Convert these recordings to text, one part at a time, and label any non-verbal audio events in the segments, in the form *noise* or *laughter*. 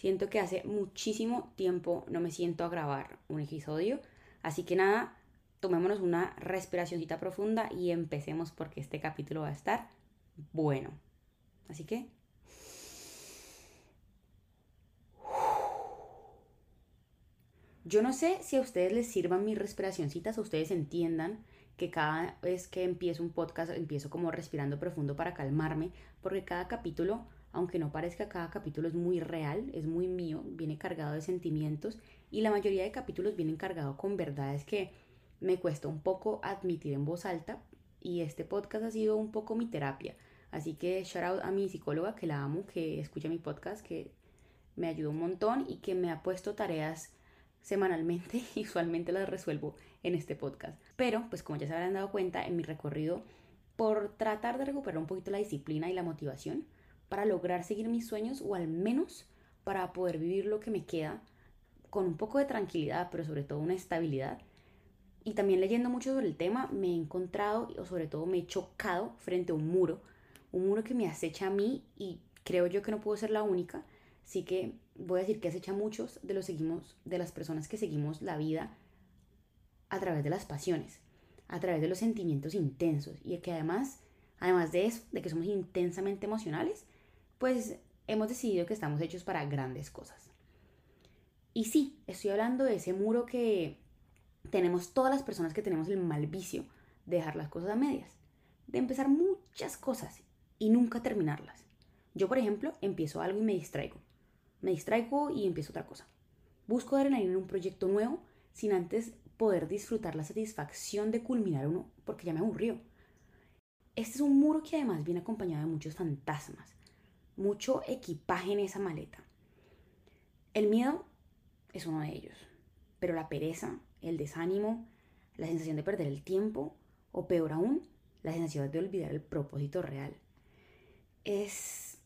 Siento que hace muchísimo tiempo no me siento a grabar un episodio. Así que nada, tomémonos una respiracióncita profunda y empecemos porque este capítulo va a estar bueno. Así que... Yo no sé si a ustedes les sirvan mis respiracioncitas, a ustedes entiendan que cada vez que empiezo un podcast empiezo como respirando profundo para calmarme, porque cada capítulo aunque no parezca, cada capítulo es muy real, es muy mío, viene cargado de sentimientos y la mayoría de capítulos vienen cargados con verdades que me cuesta un poco admitir en voz alta y este podcast ha sido un poco mi terapia. Así que shout out a mi psicóloga que la amo, que escucha mi podcast, que me ayuda un montón y que me ha puesto tareas semanalmente *laughs* y usualmente las resuelvo en este podcast. Pero, pues como ya se habrán dado cuenta, en mi recorrido por tratar de recuperar un poquito la disciplina y la motivación, para lograr seguir mis sueños o al menos para poder vivir lo que me queda con un poco de tranquilidad, pero sobre todo una estabilidad. Y también leyendo mucho sobre el tema, me he encontrado o sobre todo me he chocado frente a un muro, un muro que me acecha a mí y creo yo que no puedo ser la única, así que voy a decir que acecha a muchos de los seguimos de las personas que seguimos la vida a través de las pasiones, a través de los sentimientos intensos y que además, además de eso, de que somos intensamente emocionales, pues hemos decidido que estamos hechos para grandes cosas. Y sí, estoy hablando de ese muro que tenemos todas las personas que tenemos el mal vicio de dejar las cosas a medias, de empezar muchas cosas y nunca terminarlas. Yo, por ejemplo, empiezo algo y me distraigo. Me distraigo y empiezo otra cosa. Busco adrenalina en un proyecto nuevo sin antes poder disfrutar la satisfacción de culminar uno porque ya me aburrió. Este es un muro que además viene acompañado de muchos fantasmas, mucho equipaje en esa maleta. El miedo es uno de ellos, pero la pereza, el desánimo, la sensación de perder el tiempo o peor aún, la sensación de olvidar el propósito real. Es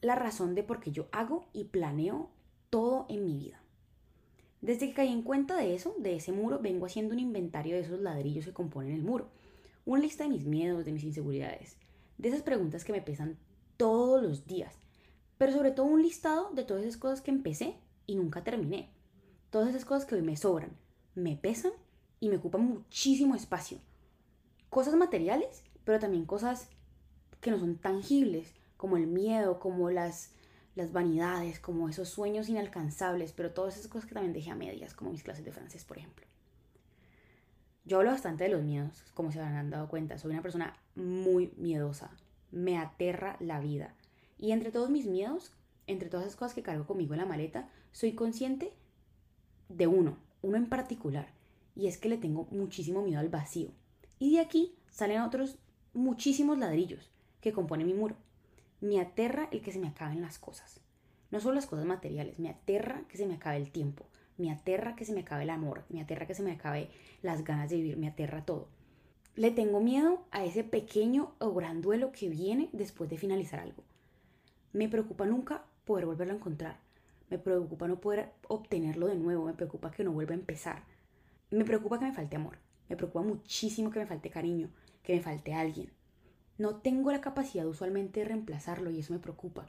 la razón de por qué yo hago y planeo todo en mi vida. Desde que caí en cuenta de eso, de ese muro, vengo haciendo un inventario de esos ladrillos que componen el muro. Una lista de mis miedos, de mis inseguridades, de esas preguntas que me pesan todos los días. Pero sobre todo un listado de todas esas cosas que empecé y nunca terminé. Todas esas cosas que hoy me sobran, me pesan y me ocupan muchísimo espacio. Cosas materiales, pero también cosas que no son tangibles, como el miedo, como las, las vanidades, como esos sueños inalcanzables, pero todas esas cosas que también dejé a medias, como mis clases de francés, por ejemplo. Yo hablo bastante de los miedos, como se habrán dado cuenta. Soy una persona muy miedosa, me aterra la vida. Y entre todos mis miedos, entre todas esas cosas que cargo conmigo en la maleta, soy consciente de uno, uno en particular, y es que le tengo muchísimo miedo al vacío. Y de aquí salen otros muchísimos ladrillos que componen mi muro. Me aterra el que se me acaben las cosas. No solo las cosas materiales, me aterra que se me acabe el tiempo, me aterra que se me acabe el amor, me aterra que se me acabe las ganas de vivir, me aterra todo. Le tengo miedo a ese pequeño o gran duelo que viene después de finalizar algo. Me preocupa nunca poder volverlo a encontrar. Me preocupa no poder obtenerlo de nuevo. Me preocupa que no vuelva a empezar. Me preocupa que me falte amor. Me preocupa muchísimo que me falte cariño, que me falte alguien. No tengo la capacidad usualmente de reemplazarlo y eso me preocupa.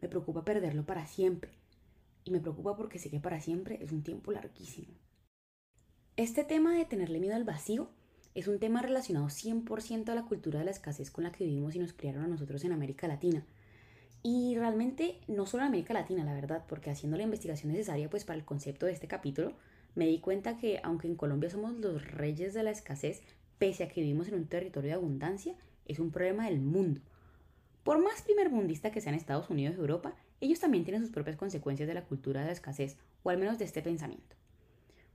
Me preocupa perderlo para siempre. Y me preocupa porque sé que para siempre es un tiempo larguísimo. Este tema de tenerle miedo al vacío es un tema relacionado 100% a la cultura de la escasez con la que vivimos y nos criaron a nosotros en América Latina. Y realmente no solo en América Latina, la verdad, porque haciendo la investigación necesaria pues para el concepto de este capítulo, me di cuenta que aunque en Colombia somos los reyes de la escasez, pese a que vivimos en un territorio de abundancia, es un problema del mundo. Por más primermundista que sean Estados Unidos y Europa, ellos también tienen sus propias consecuencias de la cultura de la escasez, o al menos de este pensamiento.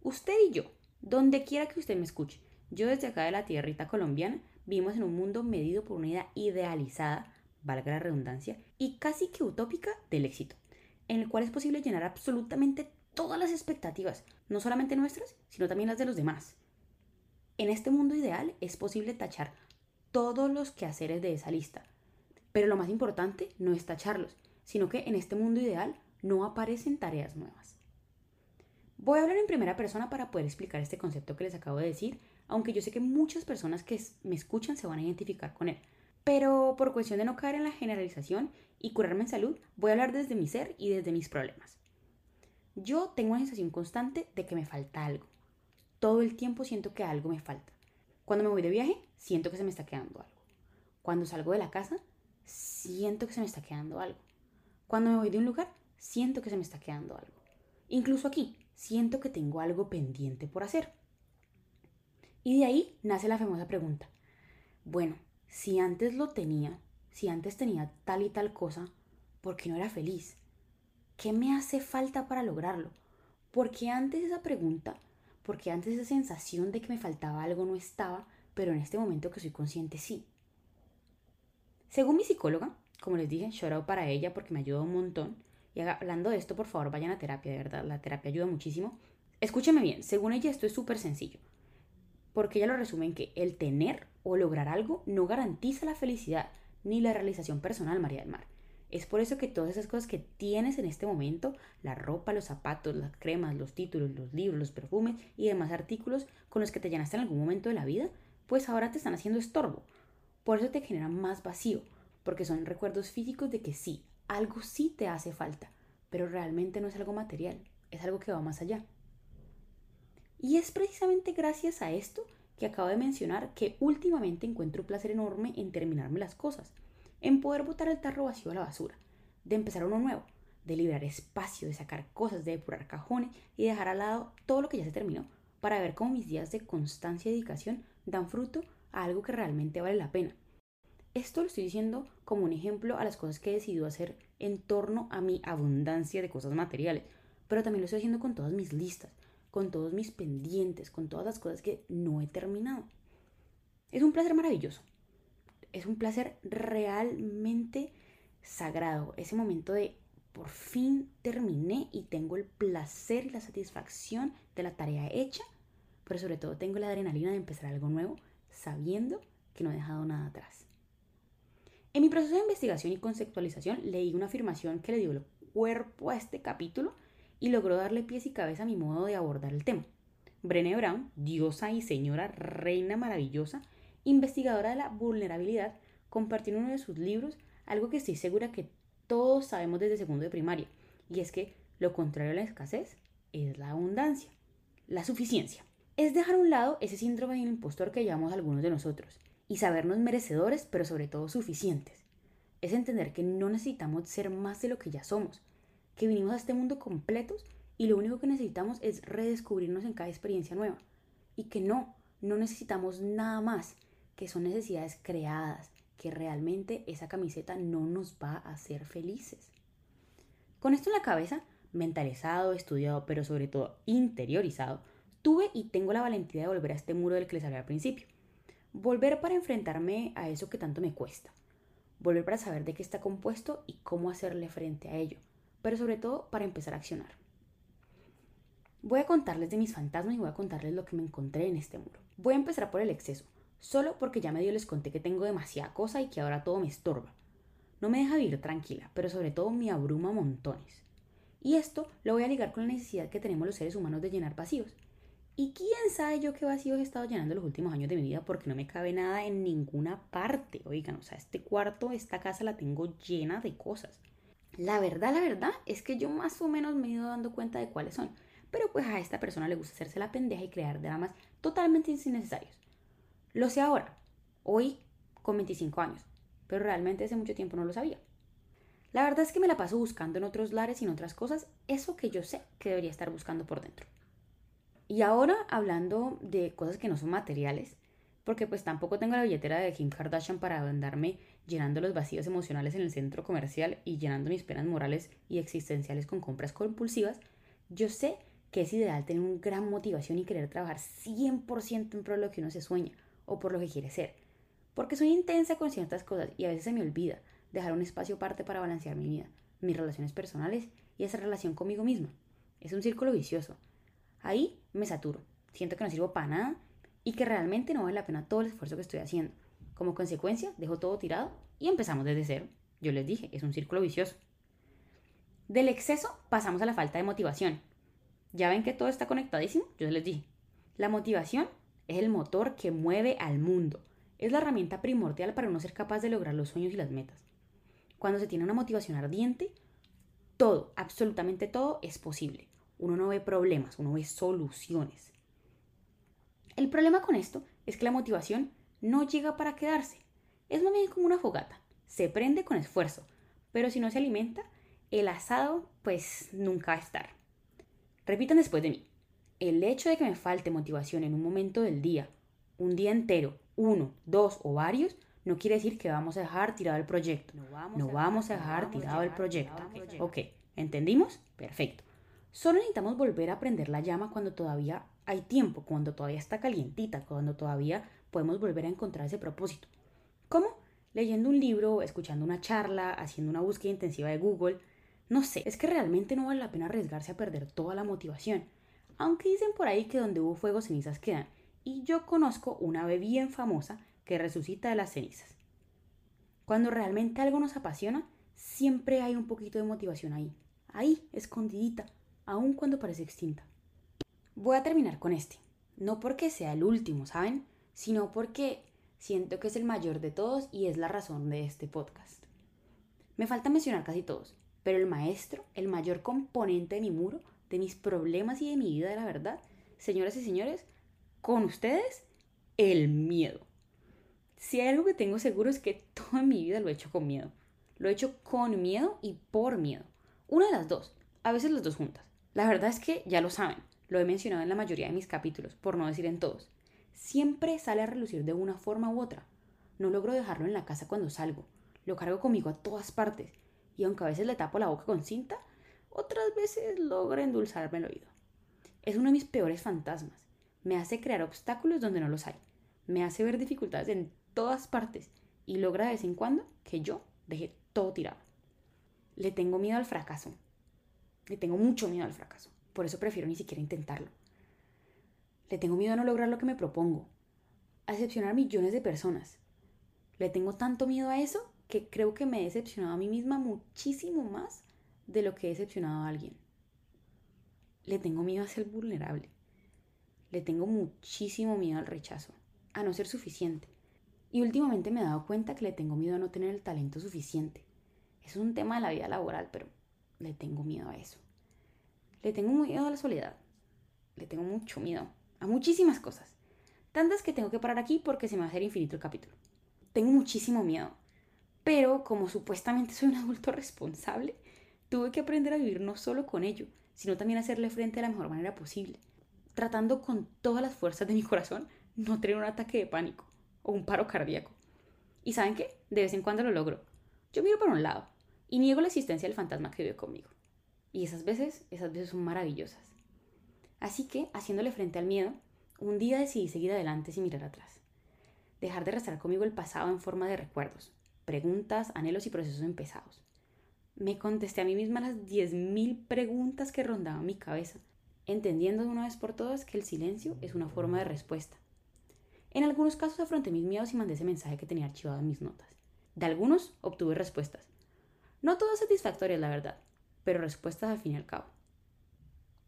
Usted y yo, donde quiera que usted me escuche, yo desde acá de la tierrita colombiana vivimos en un mundo medido por una idea idealizada, valga la redundancia, y casi que utópica del éxito, en el cual es posible llenar absolutamente todas las expectativas, no solamente nuestras, sino también las de los demás. En este mundo ideal es posible tachar todos los quehaceres de esa lista, pero lo más importante no es tacharlos, sino que en este mundo ideal no aparecen tareas nuevas. Voy a hablar en primera persona para poder explicar este concepto que les acabo de decir aunque yo sé que muchas personas que me escuchan se van a identificar con él. Pero por cuestión de no caer en la generalización y curarme en salud, voy a hablar desde mi ser y desde mis problemas. yo tengo una sensación constante de que me falta algo. Todo el tiempo siento que algo me falta. Cuando me voy de viaje, siento que se me está quedando algo. Cuando salgo de la casa, siento que se me está quedando algo. Cuando me voy de un lugar, siento que se me está quedando algo. Incluso aquí, siento que tengo algo pendiente por hacer. Y de ahí nace la famosa pregunta. Bueno, si antes lo tenía, si antes tenía tal y tal cosa, ¿por qué no era feliz? ¿Qué me hace falta para lograrlo? Porque antes esa pregunta, porque antes esa sensación de que me faltaba algo no estaba, pero en este momento que soy consciente sí. Según mi psicóloga, como les dije, llorado para ella porque me ayuda un montón. Y hablando de esto, por favor, vayan a terapia, de verdad, la terapia ayuda muchísimo. Escúcheme bien, según ella esto es súper sencillo. Porque ella lo resume en que el tener o lograr algo no garantiza la felicidad ni la realización personal, María del Mar. Es por eso que todas esas cosas que tienes en este momento, la ropa, los zapatos, las cremas, los títulos, los libros, los perfumes y demás artículos con los que te llenaste en algún momento de la vida, pues ahora te están haciendo estorbo. Por eso te generan más vacío, porque son recuerdos físicos de que sí, algo sí te hace falta, pero realmente no es algo material, es algo que va más allá. Y es precisamente gracias a esto que acabo de mencionar que últimamente encuentro un placer enorme en terminarme las cosas en poder botar el tarro vacío a la basura, de empezar uno nuevo, de liberar espacio, de sacar cosas, de depurar cajones y dejar al lado todo lo que ya se terminó, para ver cómo mis días de constancia y dedicación dan fruto a algo que realmente vale la pena. Esto lo estoy diciendo como un ejemplo a las cosas que he decidido hacer en torno a mi abundancia de cosas materiales, pero también lo estoy haciendo con todas mis listas, con todos mis pendientes, con todas las cosas que no he terminado. Es un placer maravilloso, es un placer realmente sagrado. Ese momento de por fin terminé y tengo el placer y la satisfacción de la tarea hecha, pero sobre todo tengo la adrenalina de empezar algo nuevo sabiendo que no he dejado nada atrás. En mi proceso de investigación y conceptualización leí una afirmación que le dio el cuerpo a este capítulo y logró darle pies y cabeza a mi modo de abordar el tema. Brené Brown, diosa y señora reina maravillosa, investigadora de la vulnerabilidad, compartió en uno de sus libros algo que estoy segura que todos sabemos desde segundo de primaria, y es que lo contrario a la escasez es la abundancia, la suficiencia. Es dejar a un lado ese síndrome del impostor que llevamos algunos de nosotros, y sabernos merecedores, pero sobre todo suficientes. Es entender que no necesitamos ser más de lo que ya somos, que vinimos a este mundo completos y lo único que necesitamos es redescubrirnos en cada experiencia nueva, y que no, no necesitamos nada más, que son necesidades creadas, que realmente esa camiseta no nos va a hacer felices. Con esto en la cabeza, mentalizado, estudiado, pero sobre todo interiorizado, tuve y tengo la valentía de volver a este muro del que les hablé al principio. Volver para enfrentarme a eso que tanto me cuesta. Volver para saber de qué está compuesto y cómo hacerle frente a ello. Pero sobre todo para empezar a accionar. Voy a contarles de mis fantasmas y voy a contarles lo que me encontré en este muro. Voy a empezar por el exceso, solo porque ya medio les conté que tengo demasiada cosa y que ahora todo me estorba. No me deja vivir tranquila, pero sobre todo me abruma montones. Y esto lo voy a ligar con la necesidad que tenemos los seres humanos de llenar vacíos. Y quién sabe yo qué vacíos he estado llenando los últimos años de mi vida porque no me cabe nada en ninguna parte. Oigan, o sea, este cuarto, esta casa la tengo llena de cosas. La verdad, la verdad es que yo más o menos me he ido dando cuenta de cuáles son. Pero pues a esta persona le gusta hacerse la pendeja y crear dramas totalmente innecesarios. Lo sé ahora, hoy con 25 años, pero realmente hace mucho tiempo no lo sabía. La verdad es que me la paso buscando en otros lares y en otras cosas eso que yo sé que debería estar buscando por dentro. Y ahora hablando de cosas que no son materiales, porque pues tampoco tengo la billetera de Kim Kardashian para andarme llenando los vacíos emocionales en el centro comercial y llenando mis penas morales y existenciales con compras compulsivas, yo sé que es ideal tener una gran motivación y querer trabajar 100% en pro de lo que uno se sueña, o por lo que quiere ser. Porque soy intensa con ciertas cosas y a veces se me olvida dejar un espacio aparte para balancear mi vida, mis relaciones personales y esa relación conmigo misma. Es un círculo vicioso. Ahí me saturo, siento que no sirvo para nada y que realmente no vale la pena todo el esfuerzo que estoy haciendo. Como consecuencia, dejo todo tirado y empezamos desde cero. Yo les dije, es un círculo vicioso. Del exceso pasamos a la falta de motivación. Ya ven que todo está conectadísimo, yo les dije. La motivación es el motor que mueve al mundo. Es la herramienta primordial para uno ser capaz de lograr los sueños y las metas. Cuando se tiene una motivación ardiente, todo, absolutamente todo es posible. uno no ve problemas, uno ve soluciones. El problema con esto es que la motivación no llega para quedarse. Es más bien como una fogata. Se prende con esfuerzo, pero si no se alimenta, el asado pues nunca va a estar. Repitan después de mí. El hecho de que me falte motivación en un momento del día, un día entero, uno, dos o varios, no quiere decir que vamos a dejar tirado el proyecto. No vamos, a dejar tirado el proyecto. Ok, ¿entendimos? Perfecto. Solo necesitamos volver a prender la llama cuando todavía hay tiempo, cuando todavía está calientita, cuando todavía podemos volver a encontrar ese propósito. ¿Cómo? Leyendo un libro, escuchando una charla, haciendo una búsqueda intensiva de Google. No sé, es que realmente no vale la pena arriesgarse a perder toda la motivación. Aunque dicen por ahí que donde hubo fuego cenizas quedan. Y yo conozco una ave bien famosa que resucita de las cenizas. Cuando realmente algo nos apasiona, siempre hay un poquito de motivación ahí, ahí, escondidita, aun cuando parece extinta. Voy a terminar con este, no porque sea el último, ¿saben? Sino porque siento que es el mayor de todos y es la razón de este podcast. Me falta mencionar casi todos, pero el maestro, el mayor componente de mi muro, de mis problemas y de mi vida de la verdad, señoras y señores, con ustedes, el miedo. Si hay algo que tengo seguro es que toda mi vida lo he hecho con miedo. Lo he hecho con miedo y por miedo. Una de las dos, a veces las dos juntas. La verdad es que ya lo saben, lo he mencionado en la mayoría de mis capítulos, por no decir en todos. Siempre sale a relucir de una forma u otra. No logro dejarlo en la casa cuando salgo. Lo cargo conmigo a todas partes. Y aunque a veces le tapo la boca con cinta, otras veces logra endulzarme el oído. Es uno de mis peores fantasmas. Me hace crear obstáculos donde no los hay. Me hace ver dificultades en todas partes y logra de vez en cuando que yo deje todo tirado. Le tengo miedo al fracaso. Le tengo mucho miedo al fracaso. Por eso prefiero ni siquiera intentarlo. Le tengo miedo a no lograr lo que me propongo. A decepcionar millones de personas. Le tengo tanto miedo a eso que creo que me he decepcionado a mí misma muchísimo más de lo que he decepcionado a alguien. Le tengo miedo a ser vulnerable. Le tengo muchísimo miedo al rechazo, a no ser suficiente. Y últimamente me he dado cuenta que le tengo miedo a no tener el talento suficiente. Es un tema de la vida laboral, pero le tengo miedo a eso. Le tengo miedo a la soledad. Le tengo mucho miedo a muchísimas cosas. Tantas que tengo que parar aquí porque se me va a hacer infinito el capítulo. Tengo muchísimo miedo. Pero como supuestamente soy un adulto responsable, tuve que aprender a vivir no solo con ello, sino también a hacerle frente de la mejor manera posible. Tratando con todas las fuerzas de mi corazón no tener un ataque de pánico o un paro cardíaco. ¿Y saben qué? De vez en cuando lo logro. Yo miro por un lado y niego la existencia del fantasma que vive conmigo. Y esas veces, esas veces son maravillosas. Así que, haciéndole frente al miedo, un día decidí seguir adelante sin mirar atrás. Dejar de arrastrar conmigo el pasado en forma de recuerdos, preguntas, anhelos y procesos empezados. Me contesté a mí misma las 10.000 preguntas que rondaban mi cabeza, entendiendo de una vez por todas que el silencio es una forma de respuesta en algunos casos afronté mis miedos y mandé ese mensaje que tenía archivado en mis notas. De algunos obtuve respuestas. No todas satisfactorias, la verdad, pero respuestas al fin y al cabo.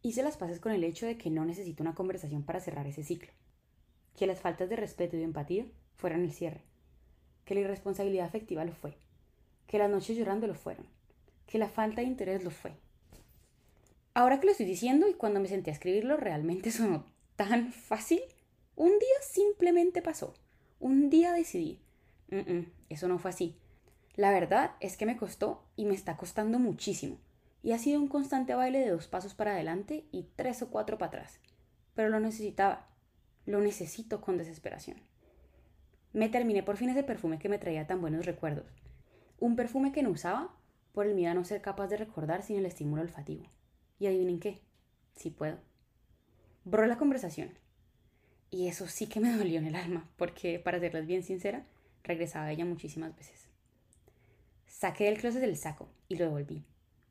Hice las paces con el hecho de que no necesito una conversación para cerrar ese ciclo. Que las faltas de respeto y de empatía fueran el cierre. Que la irresponsabilidad afectiva lo fue. Que las noches llorando lo fueron. Que la falta de interés lo fue. Ahora que lo estoy diciendo y cuando me senté a escribirlo realmente *laughs* sonó tan fácil un día simplemente pasó. Un día decidí. eso no fue así. La verdad es que me costó y me está costando muchísimo. Y ha sido un constante baile de dos pasos para adelante y tres o cuatro para atrás. Pero lo necesitaba. Lo necesito con desesperación. Me terminé por fin ese perfume que me traía tan buenos recuerdos. Un perfume que no usaba por el miedo a no ser capaz de recordar sin el estímulo olfativo. Y adivinen qué, si puedo. Borró la conversación y eso sí que me *laughs* dolió en el alma, porque para serles bien sincera, regresaba a ella muchísimas veces. Saqué del closet el saco y lo devolví.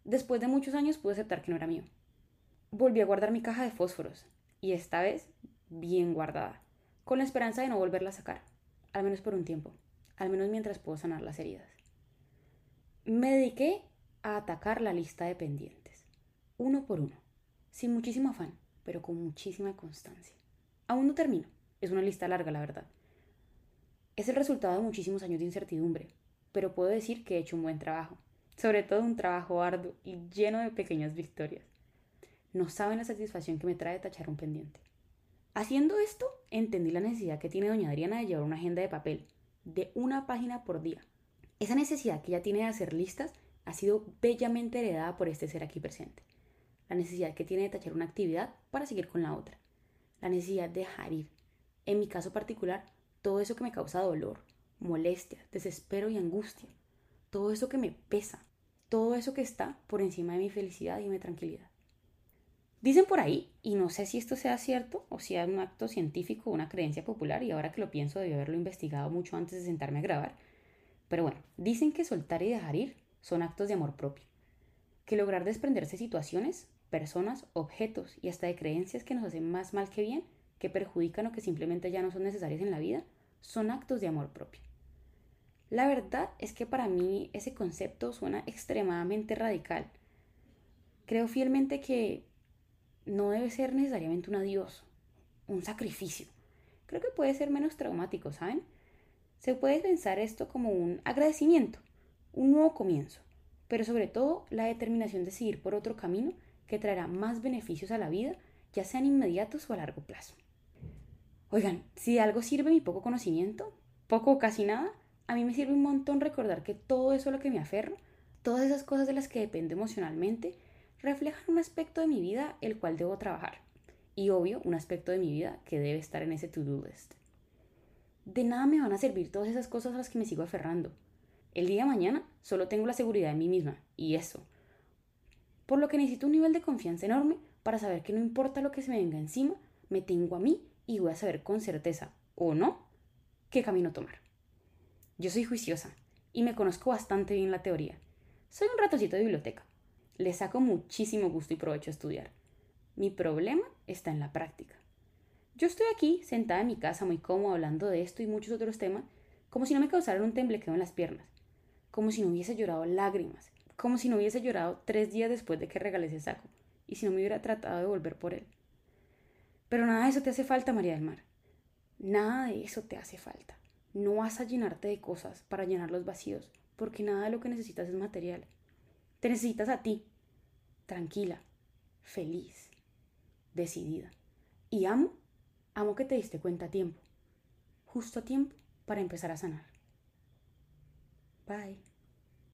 Después de muchos años pude aceptar que no era mío. Volví a guardar mi caja de fósforos, y esta vez bien guardada, con la esperanza de no volverla a sacar, al menos por un tiempo, al menos mientras puedo sanar las heridas. Me dediqué a atacar la lista de pendientes, uno por uno, sin muchísimo afán, pero con muchísima constancia. Aún no termino. Es una lista larga, la verdad. Es el resultado de muchísimos años de incertidumbre, pero puedo decir que he hecho un buen trabajo, sobre todo un trabajo arduo y lleno de pequeñas victorias. no saben la satisfacción que me trae tachar un pendiente. Haciendo esto, entendí la necesidad que tiene doña Adriana de llevar una agenda de papel, de una página por día. Esa necesidad que ella tiene de hacer listas ha sido bellamente heredada por este ser aquí presente. La necesidad que tiene de tachar una actividad para seguir con la otra. La necesidad de dejar. En mi caso particular, todo eso que me causa dolor, molestia, desespero y angustia. Todo eso que me pesa. Todo eso que está por encima de mi felicidad y mi tranquilidad. Dicen por ahí, y no sé si esto sea cierto o si es un acto científico o una creencia popular, y ahora que lo pienso debí haberlo investigado mucho antes de sentarme a grabar, pero bueno, dicen que soltar y dejar ir son actos de amor propio, que lograr desprenderse de situaciones, personas, objetos y hasta de creencias que nos hacen más mal que bien, que perjudican o que simplemente ya no son necesarias en la vida, son actos de amor propio. La verdad es que para mí ese concepto suena extremadamente radical. Creo fielmente que no debe ser necesariamente un adiós, un sacrificio. Creo que puede ser menos traumático, ¿saben? Se puede pensar esto como un agradecimiento, un nuevo comienzo, pero sobre todo la determinación de seguir por otro camino que traerá más beneficios a la vida, ya sean inmediatos o a largo plazo. Oigan, si de algo sirve mi poco conocimiento, poco o casi nada, a mí me sirve un montón recordar que todo eso a lo que me aferro, todas esas cosas de las que dependo emocionalmente, reflejan un aspecto de mi vida el cual debo trabajar. Y obvio, un aspecto de mi vida que debe estar en ese to-do list. De nada me van a servir todas esas cosas a las que me sigo aferrando. El día de mañana solo tengo la seguridad de mí misma, y eso. Por lo que necesito un nivel de confianza enorme para saber que no importa lo que se me venga encima, me tengo a mí y voy a saber con certeza, o no, qué camino tomar. Yo soy juiciosa y me conozco bastante bien la teoría. Soy un ratoncito de biblioteca, le saco muchísimo gusto y provecho a estudiar. Mi problema está en la práctica. Yo estoy aquí, sentada en mi casa, muy cómoda, hablando de esto y muchos otros temas, como si no me causaran un temblequeo en las piernas, como si no hubiese llorado lágrimas, como si no hubiese llorado tres días después de que regalé ese saco, y si no me hubiera tratado de volver por él. Pero nada de eso te hace falta, María del Mar. Nada de eso te hace falta. No vas a llenarte de cosas para llenar los vacíos, porque nada de lo que necesitas es material. Te necesitas a ti, tranquila, feliz, decidida. Y amo, amo que te diste cuenta a tiempo, justo a tiempo para empezar a sanar. Bye.